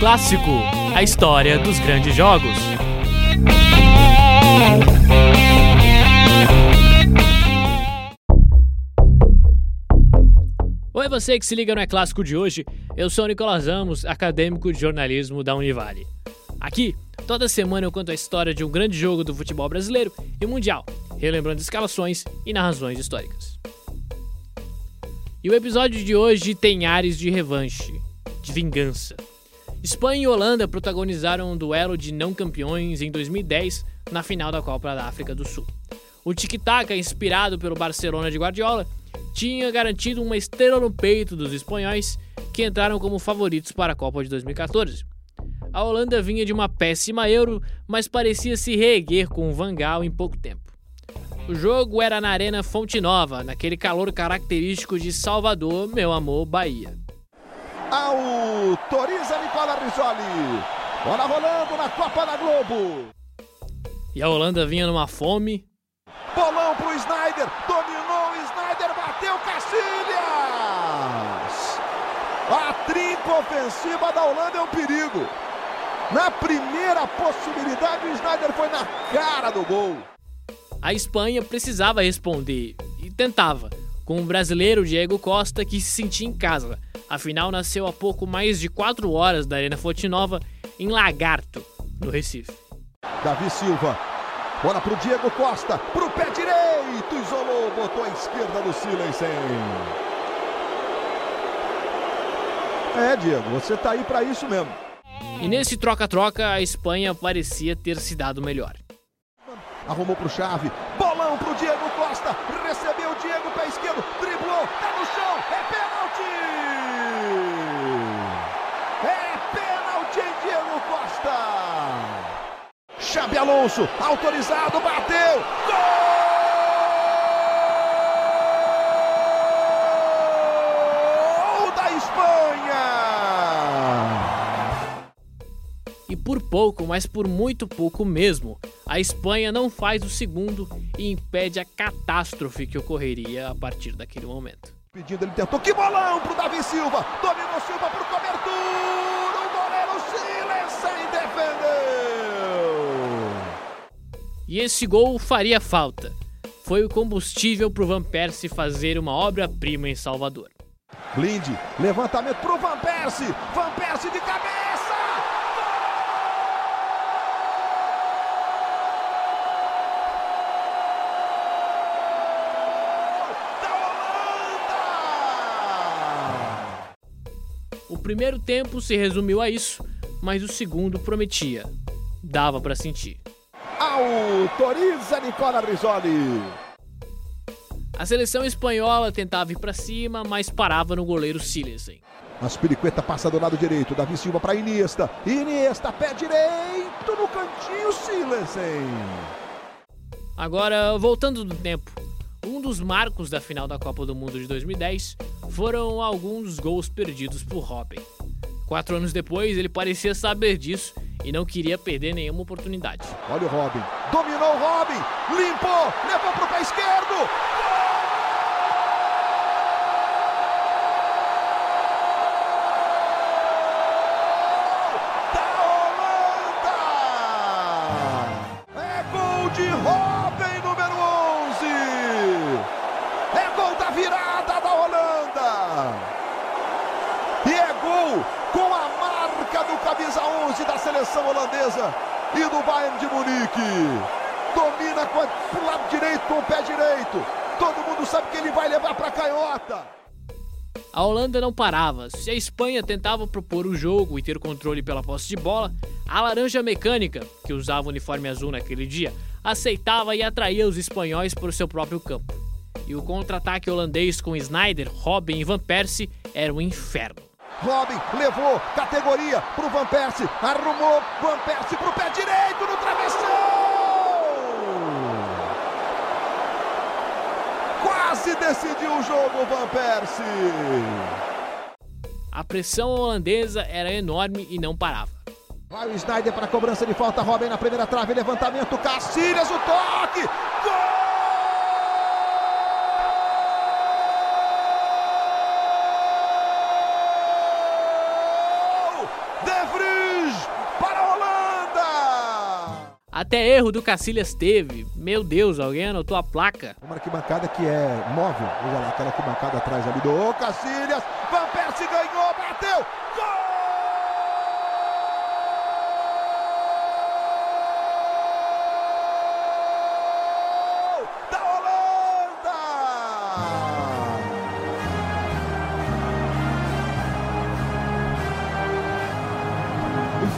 Clássico, a história dos grandes jogos. Oi, você que se liga no É Clássico de hoje. Eu sou o Nicolas Ramos, acadêmico de jornalismo da Univale. Aqui, toda semana eu conto a história de um grande jogo do futebol brasileiro e mundial, relembrando escalações e narrações históricas. E o episódio de hoje tem ares de revanche, de vingança. Espanha e Holanda protagonizaram um duelo de não campeões em 2010 na final da Copa da África do Sul. O tic-tac, inspirado pelo Barcelona de Guardiola, tinha garantido uma estrela no peito dos espanhóis, que entraram como favoritos para a Copa de 2014. A Holanda vinha de uma péssima Euro, mas parecia se reerguer com o Van Gaal em pouco tempo. O jogo era na Arena Fonte Nova, naquele calor característico de Salvador, meu amor, Bahia. Autoriza Nicola Risoli. Bola rolando na Copa da Globo. E a Holanda vinha numa fome. Bolão pro Snyder. Dominou o Snyder, bateu Cacilhas. A trinca ofensiva da Holanda é um perigo. Na primeira possibilidade, o Snyder foi na cara do gol. A Espanha precisava responder e tentava, com o brasileiro Diego Costa que se sentia em casa. Afinal, nasceu há pouco mais de 4 horas da Arena Fonte Nova, em Lagarto, no Recife. Davi Silva, bola pro Diego Costa, pro pé direito, isolou, botou a esquerda no Silensen. É, Diego, você tá aí para isso mesmo. E nesse troca-troca, a Espanha parecia ter se dado melhor arrumou para o Chave, bolão para o Diego Costa, recebeu o Diego pé esquerdo, driblou, tá no chão, é pênalti! É pênalti em Diego Costa! Xabi Alonso, autorizado, bateu, gol! E por pouco, mas por muito pouco mesmo, a Espanha não faz o segundo e impede a catástrofe que ocorreria a partir daquele momento. Pedindo, ele tentou. Que bolão pro Davi Silva! Dominou Silva pro cobertura! O goleiro Silensen defendeu! E esse gol faria falta. Foi o combustível pro Van Persie fazer uma obra-prima em Salvador. Blind, levantamento pro Van Persie! Van Persie de cabeça! primeiro tempo se resumiu a isso, mas o segundo prometia. Dava para sentir. Autoriza Nicola Risoli. A seleção espanhola tentava ir para cima, mas parava no goleiro Silensen. Aspiricueta passa do lado direito, Davi Silva para Iniesta. Iniesta, pé direito no cantinho, Silensen. Agora, voltando do tempo, um dos marcos da final da Copa do Mundo de 2010 foram alguns gols perdidos por Robin. Quatro anos depois, ele parecia saber disso e não queria perder nenhuma oportunidade. Olha o Robin, dominou o Robin, limpou, levou para o pé esquerdo, camisa 11 da seleção holandesa e do Bayern de Munique. Domina com o lado direito, com o pé direito. Todo mundo sabe que ele vai levar para a canhota. A Holanda não parava. Se a Espanha tentava propor o jogo e ter controle pela posse de bola, a Laranja Mecânica, que usava o uniforme azul naquele dia, aceitava e atraía os espanhóis para o seu próprio campo. E o contra-ataque holandês com Snyder, Robin e Van Persie era um inferno. Robin levou categoria pro Van Persie, arrumou Van Persie pro pé direito no travessão. Quase decidiu o jogo Van Persie. A pressão holandesa era enorme e não parava. Vai o Snyder para a cobrança de falta, Robin na primeira trave, levantamento, Cacilhas, o toque, gol! De Vries para a Holanda. Até erro do Cacilhas teve. Meu Deus, alguém anotou a placa. Uma arquibancada que é móvel. Veja lá, aquela arquibancada atrás ali do Cacilhas. Van Persie ganhou, bateu. Gol!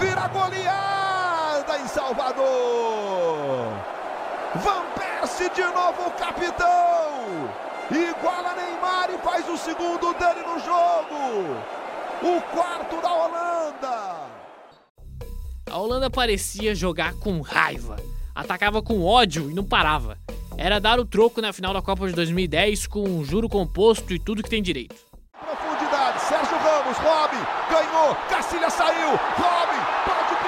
Vira goleada em Salvador. Van Persie de novo capitão. Iguala Neymar e faz o segundo dele no jogo. O quarto da Holanda. A Holanda parecia jogar com raiva. Atacava com ódio e não parava. Era dar o troco na final da Copa de 2010 com um juro composto e tudo que tem direito. Profundidade, Sérgio Ramos, Robin, ganhou, Cacilha saiu, Robin, pode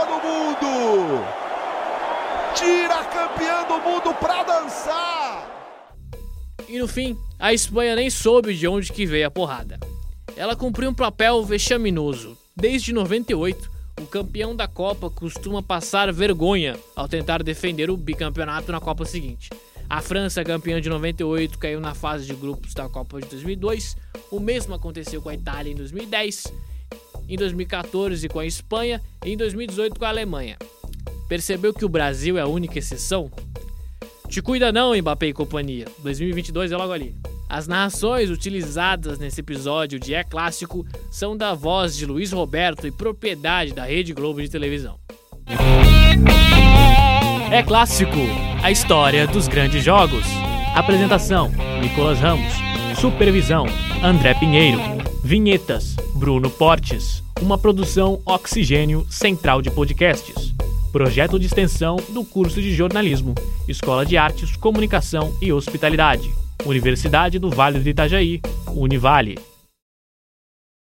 Copa do Mundo. Tira a campeã do mundo pra dançar. E no fim, a Espanha nem soube de onde que veio a porrada. Ela cumpriu um papel vexaminoso. Desde 98, o campeão da Copa costuma passar vergonha ao tentar defender o bicampeonato na Copa seguinte. A França, campeã de 98, caiu na fase de grupos da Copa de 2002. O mesmo aconteceu com a Itália em 2010, em 2014 com a Espanha e em 2018 com a Alemanha. Percebeu que o Brasil é a única exceção? Te cuida não, Mbappé e companhia. 2022 é logo ali. As narrações utilizadas nesse episódio de É Clássico são da voz de Luiz Roberto e propriedade da Rede Globo de televisão. É Clássico, a história dos grandes jogos. Apresentação: Nicolas Ramos. Supervisão: André Pinheiro. Vinhetas: Bruno Portes. Uma produção Oxigênio Central de Podcasts. Projeto de extensão do curso de jornalismo, Escola de Artes, Comunicação e Hospitalidade. Universidade do Vale do Itajaí, Univale.